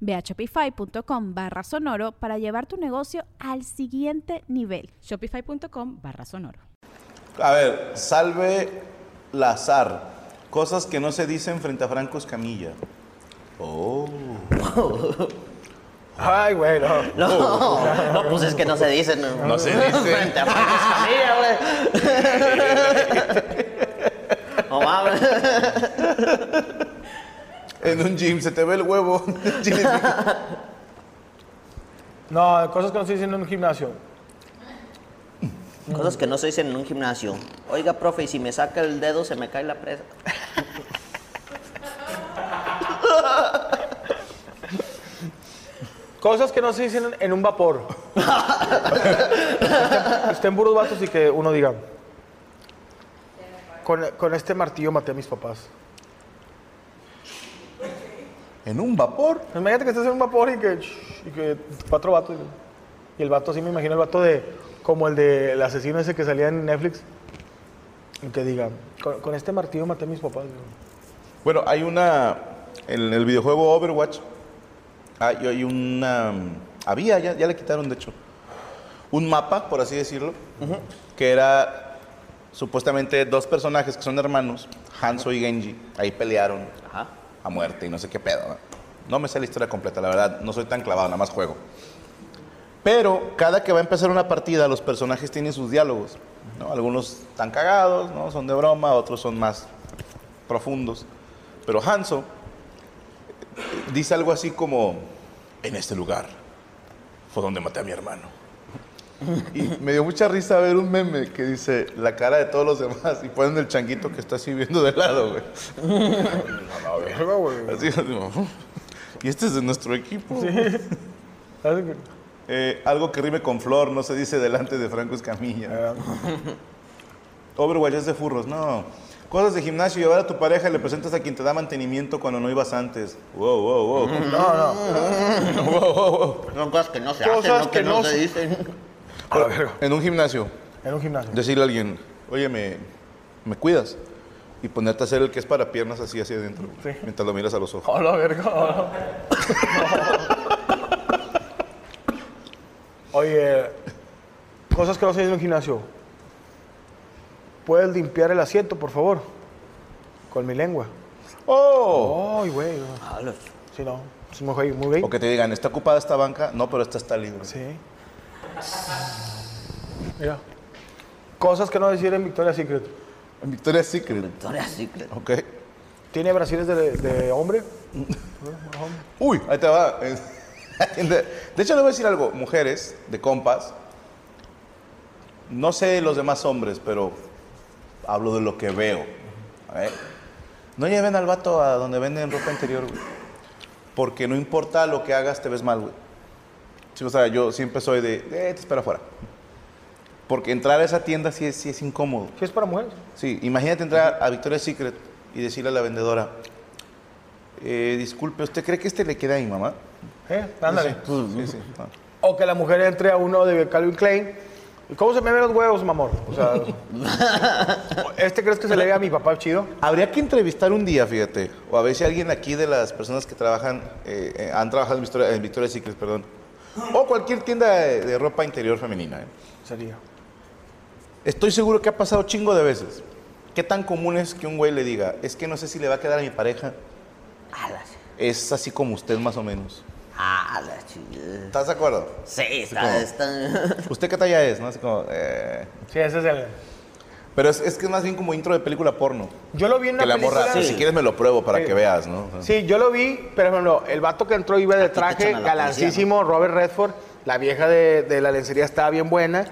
Ve a shopify.com barra sonoro para llevar tu negocio al siguiente nivel. Shopify.com barra sonoro. A ver, salve Lazar. Cosas que no se dicen frente a Franco Escamilla. Oh. Ay, güey, no. No, no, pues es que no se dice. No, No se dice. Frente a Franco Escamilla, güey. No mames. En un gym se te ve el huevo. No, cosas que no se dicen en un gimnasio. Cosas que no se dicen en un gimnasio. Oiga, profe, y si me saca el dedo se me cae la presa. Cosas que no se dicen en un vapor. Estén puros vatos y que uno diga. Con, con este martillo maté a mis papás. En un vapor. Imagínate que estás en un vapor y que, y que cuatro vatos. Y el vato, así me imagino el vato de. Como el del asesino ese que salía en Netflix. Y que diga, con, con este martillo maté a mis papás. Bueno, hay una. En el videojuego Overwatch. Hay, hay una. Había, ya, ya le quitaron de hecho. Un mapa, por así decirlo. Que era supuestamente dos personajes que son hermanos, Hanzo y Genji. Ahí pelearon Ajá. Muerte y no sé qué pedo. ¿no? Me sé la historia completa, la verdad, no soy tan clavado, nada más juego. Pero cada que va a empezar una partida, los personajes tienen sus diálogos. ¿no? Algunos están cagados, ¿no? son de broma, otros son más profundos. Pero Hanzo eh, dice algo así como, en este lugar fue donde maté a mi hermano. Y me dio mucha risa ver un meme que dice la cara de todos los demás y ponen el changuito que está así viendo de lado, güey. Verga, güey. Así, así, y este es de nuestro equipo. Eh, algo que rime con flor no se dice delante de Franco Escamilla. Ah, Overwatch es de furros, no. Cosas de gimnasio, llevar a tu pareja y le presentas a quien te da mantenimiento cuando no ibas antes. Wow, wow, wow. No, no. wow, wow, wow. Son cosas que no se Cosas hacen, ¿no? que que, no, no se- dicen. A la verga. En un gimnasio, En un gimnasio. decirle a alguien, oye, ¿me, me cuidas? Y ponerte a hacer el que es para piernas así hacia adentro, Sí. mientras lo miras a los ojos. A la verga. Oye, cosas que no se dicen en un gimnasio. ¿Puedes limpiar el asiento, por favor? Con mi lengua. ¡Oh! Ay, güey. Los- Sí, no. Es muy gay, muy gay. O que te digan, ¿está ocupada esta banca? No, pero esta está libre. Sí. Mira. Cosas que no decir en Victoria's Secret. En Victoria's Secret. Victoria's Secret. Ok. ¿Tiene brasiles de, de hombre? Uy, ahí te va. De hecho, le voy a decir algo. Mujeres de compas, no sé los demás hombres, pero hablo de lo que veo. A ver, No lleven al vato a donde venden ropa interior, güey. Porque no importa lo que hagas, te ves mal, güey. Sí, o sea, yo siempre soy de, eh, te espero afuera. Porque entrar a esa tienda sí es, sí es incómodo. ¿Qué es para mujeres? Sí, imagínate entrar a Victoria's Secret y decirle a la vendedora, eh, disculpe, ¿usted cree que este le queda a mi mamá? ¿Eh? Ándale. Sí, sí. ah. O que la mujer entre a uno de Calvin Klein. ¿Y cómo se me ven los huevos, mamor? O sea, ¿este crees que se le ve a mi papá chido? Habría que entrevistar un día, fíjate, o a ver si alguien aquí de las personas que trabajan, eh, eh, han trabajado en Victoria- en Victoria's Secret, perdón, o cualquier tienda de, de ropa interior femenina. eh. Sería. Estoy seguro que ha pasado chingo de veces. ¿Qué tan común es que un güey le diga, es que no sé si le va a quedar a mi pareja? La, Es así como usted más o menos. ah, la chingada. ¿Estás de acuerdo? Sí, como- está. ¿Usted qué talla es? ¿No? Así como, eh, Sí, ese es el. Pero es, es que es más bien como intro de película porno. Yo lo vi en una Que la película. morra, si quieres me lo pruebo para Sí. que veas, ¿no? O sea, Sí, yo lo vi, pero ejemplo, el vato que entró iba de traje, galancísimo, Robert Redford. La vieja de, de la lencería estaba bien buena.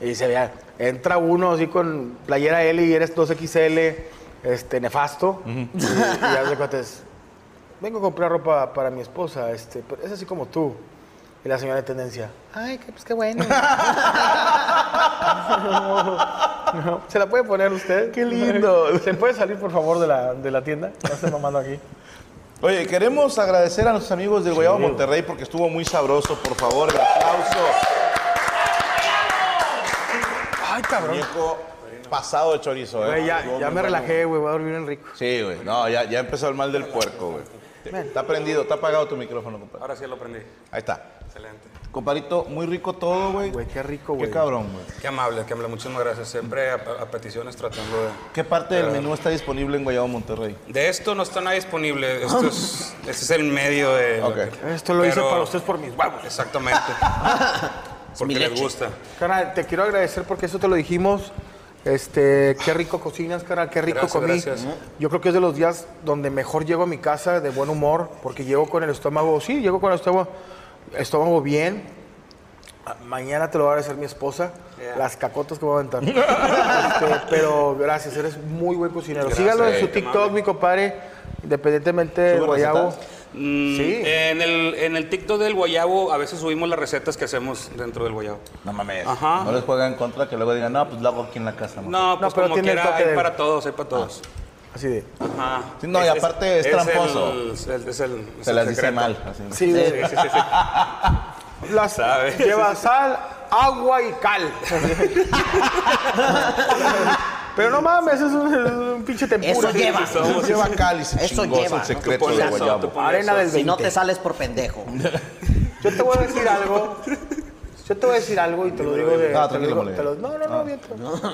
Y se veía, entra uno así con playera L y eres 2XL, este, nefasto. Y, y ya de cuenta es, vengo a comprar ropa para mi esposa, este, pero es así como tú. Y la señora de tendencia, ay, qué, pues qué bueno. No, ¿Se la puede poner usted? Qué lindo. ¿Se puede salir, por favor, de la, de la tienda? No esté mamando aquí. Oye, queremos agradecer a nuestros amigos del Guayabo Monterrey porque estuvo muy sabroso. Por favor, el aplauso. Ay, cabrón. Muñeco pasado de chorizo, ¿eh? Ya, ya me relajé, güey, voy a dormir en rico. Sí, güey. No, ya, ya empezó el mal del puerco, güey. Está prendido, está apagado tu micrófono, compadre. Ahora sí lo aprendí. Ahí está. Excelente. Compadrito, muy rico todo, güey. Güey, qué rico, güey. Qué cabrón, güey. Qué amable, qué amable. Muchísimas gracias. Siempre a, a peticiones tratando de... ¿Qué parte del menú está disponible en Guayabo Monterrey? De esto no está nada disponible. Esto es, este es el medio de... lo Ok. que- Esto lo hice para ustedes por mis huevos. Exactamente. Porque les gusta. Carnal, te quiero agradecer porque eso te lo dijimos. Este, qué rico cocinas, carnal, qué rico Gracias, comí. gracias. Yo creo que es de los días donde mejor llego a mi casa de buen humor, porque llego con el estómago, sí, llego con el estómago, estómago bien. Ah, Mañana te lo va a agradecer mi esposa, Yeah. las cacotas que voy a aventar. Este, pero gracias, eres muy buen cocinero. Gracias, Sígalo en su TikTok, mi compadre, independientemente de ¿Sube Guayabo. Mm, Sí. En el, en el TikTok del Guayabo a veces subimos las recetas que hacemos dentro del Guayabo. No mames. Ajá. No les juega en contra que luego digan, no, pues lo hago aquí en la casa. ¿no? No, pues pero como tiene quiera, hay de- para todos, hay para todos. Así de. Ajá. Sí, no, y aparte es tramposo. el- es el- es el- es Se las dice mal. Así. Sí, de- Sí, sí, sí, sí. Las, Sabe. Lleva sal, agua y cal. Pero no mames, eso es un, es un pinche tempura. Eso lleva. Somos lleva cáliz, Eso lleva, el ¿no? secreto pones de eso, Arena eso. del Si no 20. te sales por pendejo. Yo te voy a decir algo. Yo te voy a decir algo y te lo digo de. Te lo digo- mole. te lo- no, no, no, bien.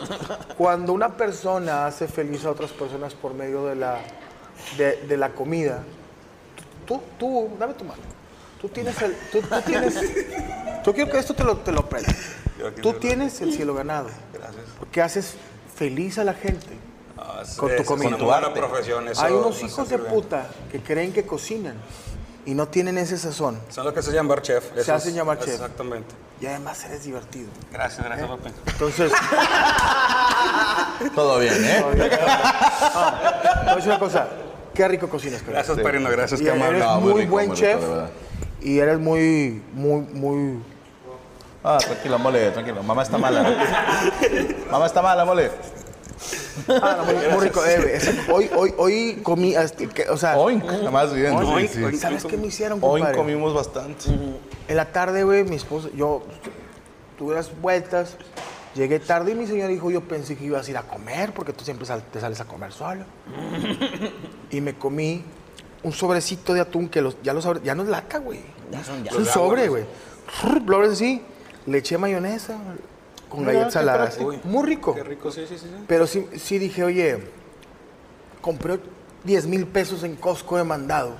Cuando una persona hace feliz a otras personas por medio de la, de, de la comida, tú, tú, dame tu mano. Tú tienes el. Tú, tú tienes. Yo quiero que esto te lo, te lo aprendas. Tú tienes el cielo ganado. Gracias. Porque haces feliz a la gente. Ah, Con tu comida. una Tu Hay unos nos hijos de puta que creen que cocinan y no tienen ese sazón. Son los que se llaman chef. Se hacen llamar chef. Exactamente. Y además eres divertido. Gracias, gracias, papi. Entonces, Todo bien, ¿eh? te voy a decir una cosa. Qué rico cocinas. Gracias, Perino, gracias, Y qué amable. eres No, muy muy, rico, buen muy rico, chef y eres muy, muy, muy... Ah, tranquilo, mole, tranquilo. Mamá está mala. Mamá está mala, mole. Ah, no, muy, muy rico. Eh, hoy, hoy, hoy comí, que- o sea, Oink, más bien. sí, Oink, sí. oink. ¿sabes qué me hicieron, Hoy compadre? comimos bastante. En la tarde, güey, mi esposa, yo tuve las vueltas, llegué tarde y mi señora dijo, yo pensé que ibas a ir a comer porque tú siempre sal- te sales a comer solo. y me comí un sobrecito de atún que los, ya, los, abre- ya no es lata, güey. Ya son ya. Es un sobre, güey. Lo abres así, le eché mayonesa con Mira, galletas saladas. Muy rico. Qué rico, sí, sí, sí. sí. Pero sí, sí dije, oye, compré 10 mil pesos en Costco de mandado.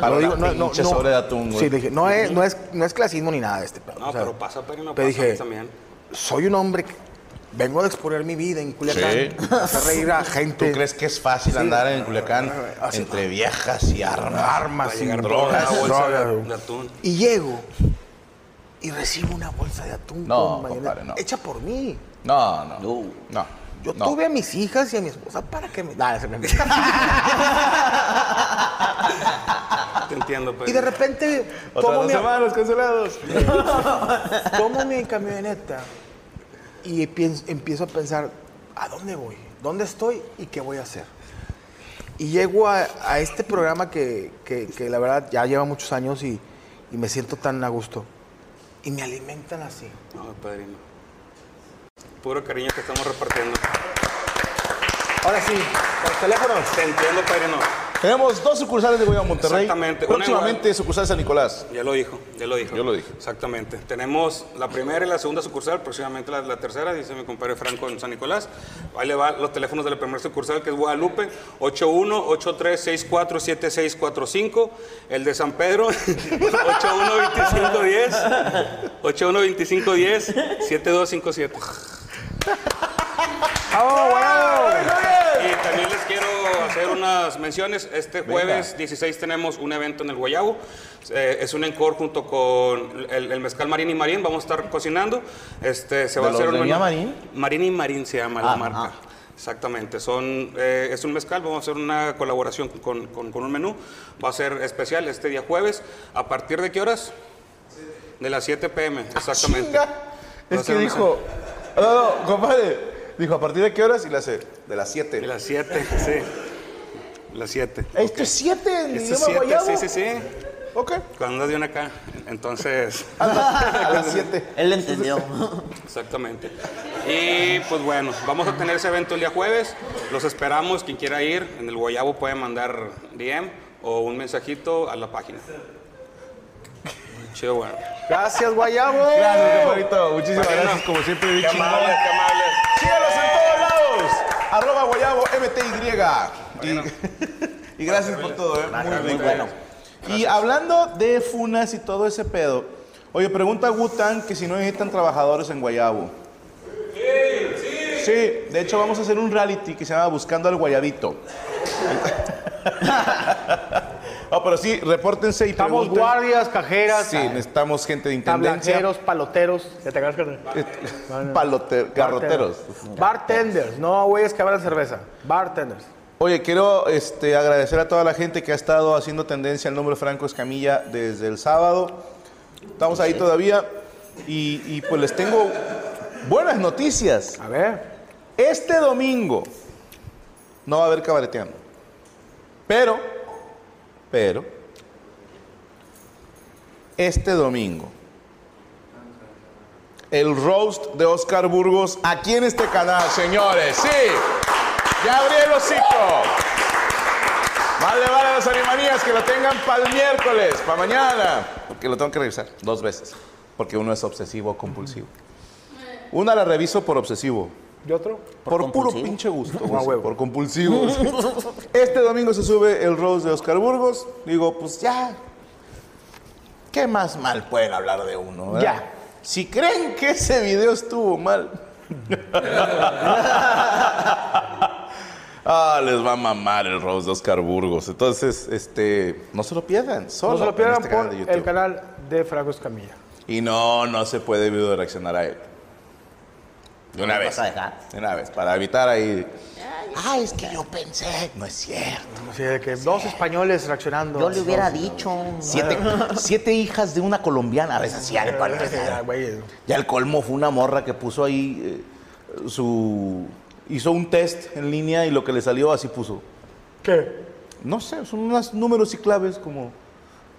Para Lo una pinche sobre de atún, güey. Sí, dije, no es, no, es, no es clasismo ni nada de este pedo. No, o sea, pero pasa, Perino, pero pasa dije, también. soy un hombre que vengo a exponer mi vida en Culiacán. Sí. Hacer reír a gente. ¿Tú crees que es fácil andar en Culiacán Así- entre viejas y armas? Armas y drogas. drogas, de, de atún. Y llego y recibo una bolsa de atún No, con mayonesa, compadre, no. hecha por mí. No, no. No. No. Yo no. tuve a mis hijas y a mi esposa para que me... Nah, se me- Te entiendo, y de repente Otra tomo dos mi, semanas cancelados. tomo mi camioneta y pienso- empiezo a pensar, ¿a dónde voy? ¿Dónde estoy y qué voy a hacer? Y llego a, a este programa que, que- que la verdad ya lleva muchos años y, y me siento tan a gusto. Y me alimentan así. No, Padrino. Puro cariño que estamos repartiendo. Ahora sí, por teléfono. Te entiendo, Padrino. Tenemos dos sucursales de Guayabo Monterrey. Exactamente, Próximamente sucursal San Nicolás. Ya lo dijo, ya lo dijo. Yo lo dije. Exactamente. Tenemos la primera y la segunda sucursal, próximamente la, la tercera, dice mi compadre Franco en San Nicolás. Ahí le va los teléfonos de la primera sucursal, que es Guadalupe, 81-8364-7645. El de San Pedro, 81-2510, 81-2510, 7257. ¡Oh, wow! Y también les quiero hacer unas menciones. Este jueves 16 tenemos un evento en el Guayabo. Eh, es un encore junto con el, el mezcal Marín y Marín. Vamos a estar cocinando. Este, se va ¿De a hacer un menú- Marín? Marín y Marín se llama la Ah, marca. ah. Exactamente, son, eh, es un mezcal, vamos a hacer una colaboración con, con- con un menú, va a ser especial este día jueves, ¿a partir de qué horas? De las 7 pm, exactamente. Chinga. Va a Es que dijo, no, no, compadre, dijo, ¿a partir de qué horas? Y la hace, de las De 7. las 7, sí. Las 7. Esto es 7 en Esto es idioma 7, guayabo. sí, sí, sí. Ok. Cuando andas de una acá, entonces, A las 7. Él entendió. exactamente. Y pues bueno, vamos a tener ese evento el día jueves. Los esperamos. Quien quiera ir en el Guayabo puede mandar DM o un mensajito a la página. Chido, bueno. Gracias, Guayabo. Gracias, compadrito. Muchísimas Bueno. gracias, como siempre, bien Qué amables, qué amables. Síganos en todos lados. Arroba guayabo MTY. Y, y gracias por todo, ¿eh? Muy, muy bueno. Y hablando de funas y todo ese pedo, oye, pregunta Wutan que si no necesitan trabajadores en Guayabo. Sí, de hecho vamos a hacer un reality que se llama Buscando al Guayabito. Pero sí, repórtense y Estamos pregunten. guardias, cajeras, Sí, necesitamos gente de intendencia. tablajeros, paloteros. ¿Ya te acuerdas que- Palote- garroteros. Bartenders, no güeyes que abran cerveza. Bartenders. Oye, quiero este, agradecer a toda la gente que ha estado haciendo tendencia al nombre Franco Escamilla desde el sábado. Estamos ahí todavía. Y, y, pues les tengo buenas noticias. A ver. Este domingo no va a haber cabareteando. Pero, pero, este domingo, el roast de Oscar Burgos aquí en este canal, señores. Sí, ya abrí el hocico. Vale, vale, las animanías que lo tengan para el miércoles, para mañana. Porque lo tengo que revisar dos veces. Porque uno es obsesivo o compulsivo. Una la reviso por obsesivo. ¿Y otro? Por, Por puro pinche gusto. Huevo. por compulsivo. este domingo se sube el Rose de Oscar Burgos. Digo, pues ya. ¿Qué más mal pueden hablar de uno? verdad? Ya. Si creen que ese video estuvo mal. ah, les va a mamar el Rose de Oscar Burgos. Entonces, este, no se lo pierdan. Solo No se lo pierdan este canal por de YouTube. el canal de Franco Escamilla. Y no, no se puede video reaccionar a él. De una ¿Lo vez. vas a dejar? De una vez, para evitar ahí. Ah, es que yo pensé. No es cierto. Así de que dos españoles reaccionando. Yo le hubiera dicho. Siete, siete hijas de una colombiana. A veces sí, al güey. Ya el colmo fue una morra que puso ahí eh, su. Hizo un test en línea y lo que le salió así puso. ¿Qué? No sé, son unos números y claves como.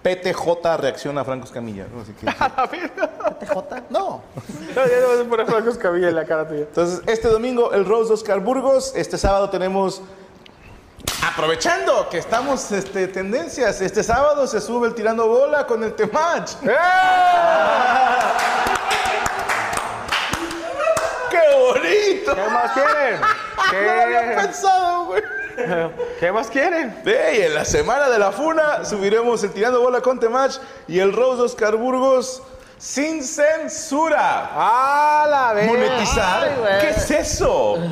PTJ reacciona a Franco Escamilla. ¿no? Así que, ¿PTJ? No. No, ya no vas a poner Franco Escamilla en la cara tuya. Entonces, este domingo el Rose de Oscar Burgos. Este sábado tenemos. Aprovechando que estamos este, tendencias, este sábado se sube el tirando bola con el Temach. ¡Eh! ¡Qué bonito! ¿Qué más quieren? No lo había ¿Qué, pensado, güey. ¿Qué más quieren? Ey, en la semana de la funa subiremos el tirando bola con Temach y el Rose Oscar Burgos sin censura. ¡Ah, la vez! ¿Monetizar? ¿Qué es eso?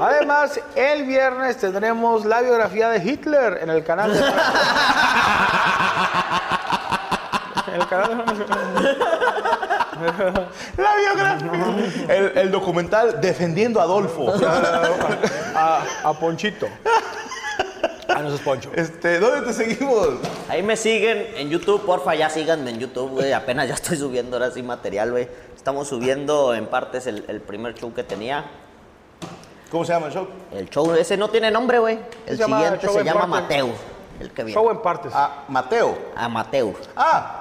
Además, el viernes tendremos la biografía de Hitler en el canal de... En el canal de... La biografía. El, el documental Defendiendo a Adolfo. A, a Ponchito. Ah, no, es Poncho. Este, ¿Dónde te seguimos? Ahí me siguen en YouTube, porfa, ya síganme en YouTube, güey. Apenas ya estoy subiendo ahora sí material, güey. Estamos subiendo en partes el, el primer show que tenía. ¿Cómo se llama el show? El show ese no tiene nombre, güey. El Se llama siguiente se llama. Mateo. El que viene. Show en partes. Ah, Mateo. Amateur. Ah,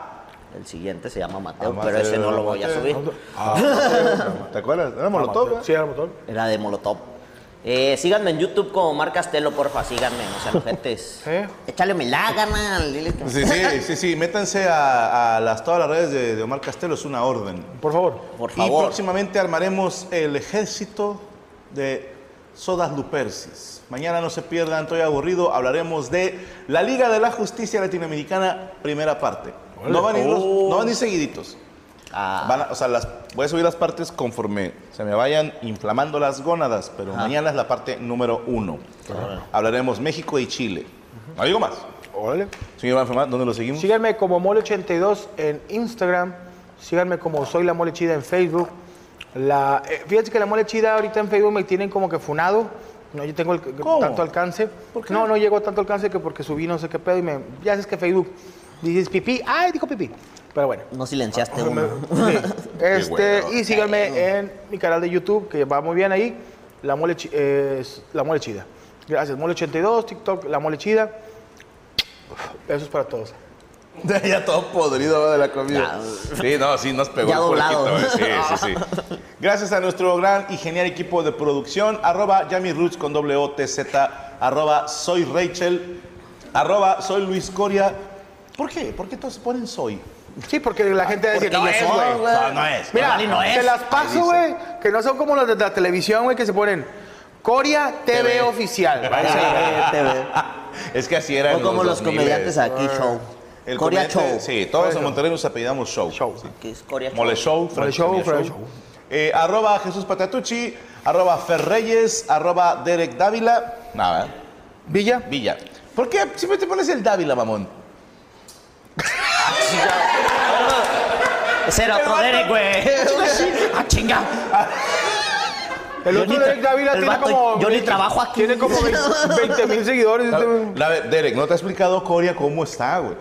El siguiente se llama Mateo, Ah, pero Mateo, ese no lo voy a subir. ¿te acuerdas? Era Molotov, ¿eh? Sí, era motor. Era de Molotov. Eh, síganme en YouTube como Mar Castelo, porfa, síganme, no sean ojetes. ¿Eh? Échale me la gana, Sí, sí, sí, sí. Métanse a, a las, todas las redes de, de Omar Castelo, es una orden. Por favor. Por Y favor. próximamente armaremos el ejército de Sodas Lupercis. Mañana no se pierdan, estoy aburrido. Hablaremos de la Liga de la Justicia Latinoamericana, primera parte. No van, a ir los- no van a ir seguiditos. Ah. Van a- o sea, las, voy a subir las partes conforme se me vayan inflamando las gónadas, pero mañana es la parte número uno. Hablaremos México y Chile. No digo más. Órale. Señor Banfemat, ¿dónde lo seguimos? Síganme como Mole82 en Instagram. Síganme como Soy la Mole Chida en Facebook. La, eh, fíjense que la Mole Chida ahorita en Facebook me tienen como que funado. No, yo tengo el- tanto alcance. No, no llego a tanto alcance que porque subí no sé qué pedo y me... Ya sabes que Facebook dices pipí. ¡Ay, dijo pipí! Pero bueno. No silenciaste uno. sí. Este, y síganme en mi canal de YouTube, que va muy bien ahí, La Mole, eh, es la mole Chida. Gracias, Mole82, TikTok, La Mole Chida. Besos para todos. ya todo podrido de la comida. Sí, no, sí, nos pegó Ya puerquito, ¿eh? Sí, sí, sí. Gracias a nuestro gran y genial equipo de producción, arroba Yami Roots con doble O T Z, arroba soy Rachel, arroba soy Luis Coria. ¿Por qué? ¿Por qué todos se ponen soy? Sí, porque la gente va a decir, no es, güey. No, no es. Mira, Vale, no se es. las Ahí paso, güey, que no son como los de la televisión, güey, que se ponen Coria TV, TV. oficial. Se- ve. Es que así era O como los 2000. comediantes aquí, show. El Corea comediante- Show. Sí, todos Corea en. Monterrey nos apellidamos Show. Show. Sí. Que es Corea Mole Show. Show, Mole Frank Show, Frank Show. Show. Eh, arroba Jesús Patatucci, arroba Ferreyes, arroba Derek Dávila. Nada. Villa. Villa. ¿Por qué siempre te pones el Dávila, mamón? Ese era otro Derek, güey. ¡Ah, chinga! El Yo otro Derek Dávila el tiene vato- como... yo ni trabajo aquí. Tiene como 20 mil seguidores. güey. La- la- Derek, no te ha explicado Coria cómo está, güey.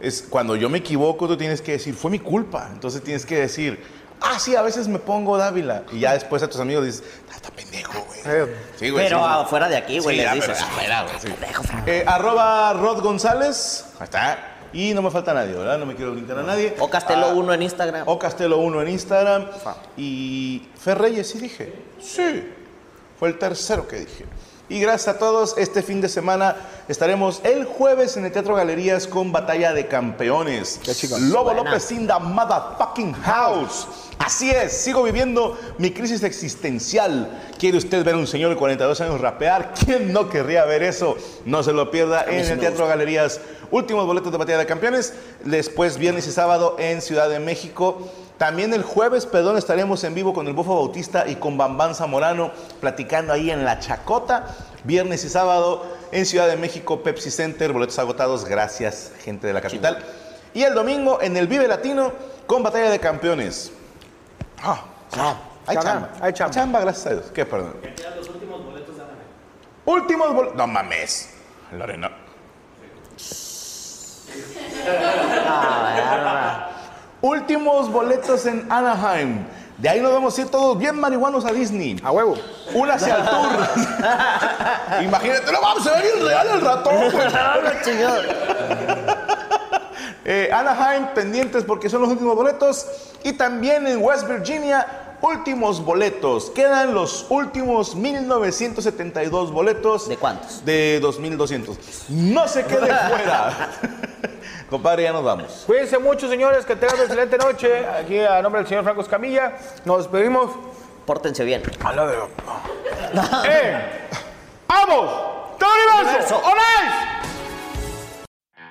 Es cuando yo me equivoco, tú tienes que decir, fue mi culpa. Entonces tienes que decir, ah, sí, a veces me pongo Dávila. Y ya después a tus amigos dices, ah, está pendejo, güey. Eh, Sí, güey. Pero sí, afuera de aquí, güey, Sí, les ya, dices. pero afuera, güey, sí. Pendejo, Frank. Eh, arroba Rod González. Ahí está. Y no me falta nadie, ¿verdad? No me quiero brincar a nadie. O Castelo Ah, 1 en Instagram. O Castelo 1 en Instagram. Y Ferreyes, sí dije. Sí. Fue el tercero que dije. Y gracias a todos, este fin de semana estaremos el jueves en el Teatro Galerías con Batalla de Campeones. Lobo Buena. López in the motherfucking house. Así es, sigo viviendo mi crisis existencial. ¿Quiere usted ver a un señor de 42 años rapear? ¿Quién no querría ver eso? No se lo pierda en sí el Teatro gusta. Galerías. Últimos boletos de Batalla de Campeones. Después, viernes y sábado en Ciudad de México. También el jueves, perdón, estaremos en vivo con el Bofo Bautista y con Bambán Zamorano platicando ahí en La Chacota. Viernes y sábado en Ciudad de México, Pepsi Center, boletos agotados. Gracias, gente de la capital. Y el domingo en el Vive Latino con Batalla de Campeones. Ah, hay Chamba, chamba. hay chamba. gracias a Dios. ¿Qué, perdón? los últimos boletos de Últimos boletos. No mames. Lorena. Últimos boletos en Anaheim. De ahí nos vamos a ir todos bien marihuanos a Disney. A huevo. Únase al tour. Imagínate, no vamos a ver el real el ratón. güey. Eh, Anaheim, pendientes porque son los últimos boletos. Y también en West Virginia, últimos boletos. Quedan los últimos 1972 boletos. ¿De cuántos? De 2200. No se quede fuera. Compadre, ya nos vamos. Cuídense mucho, señores, que tengan una excelente noche. Aquí a nombre del señor Franco Escamilla, nos despedimos. Pórtense bien. A la de... ¡Eh! ¡Vamos! ¡Todo universo! Universo.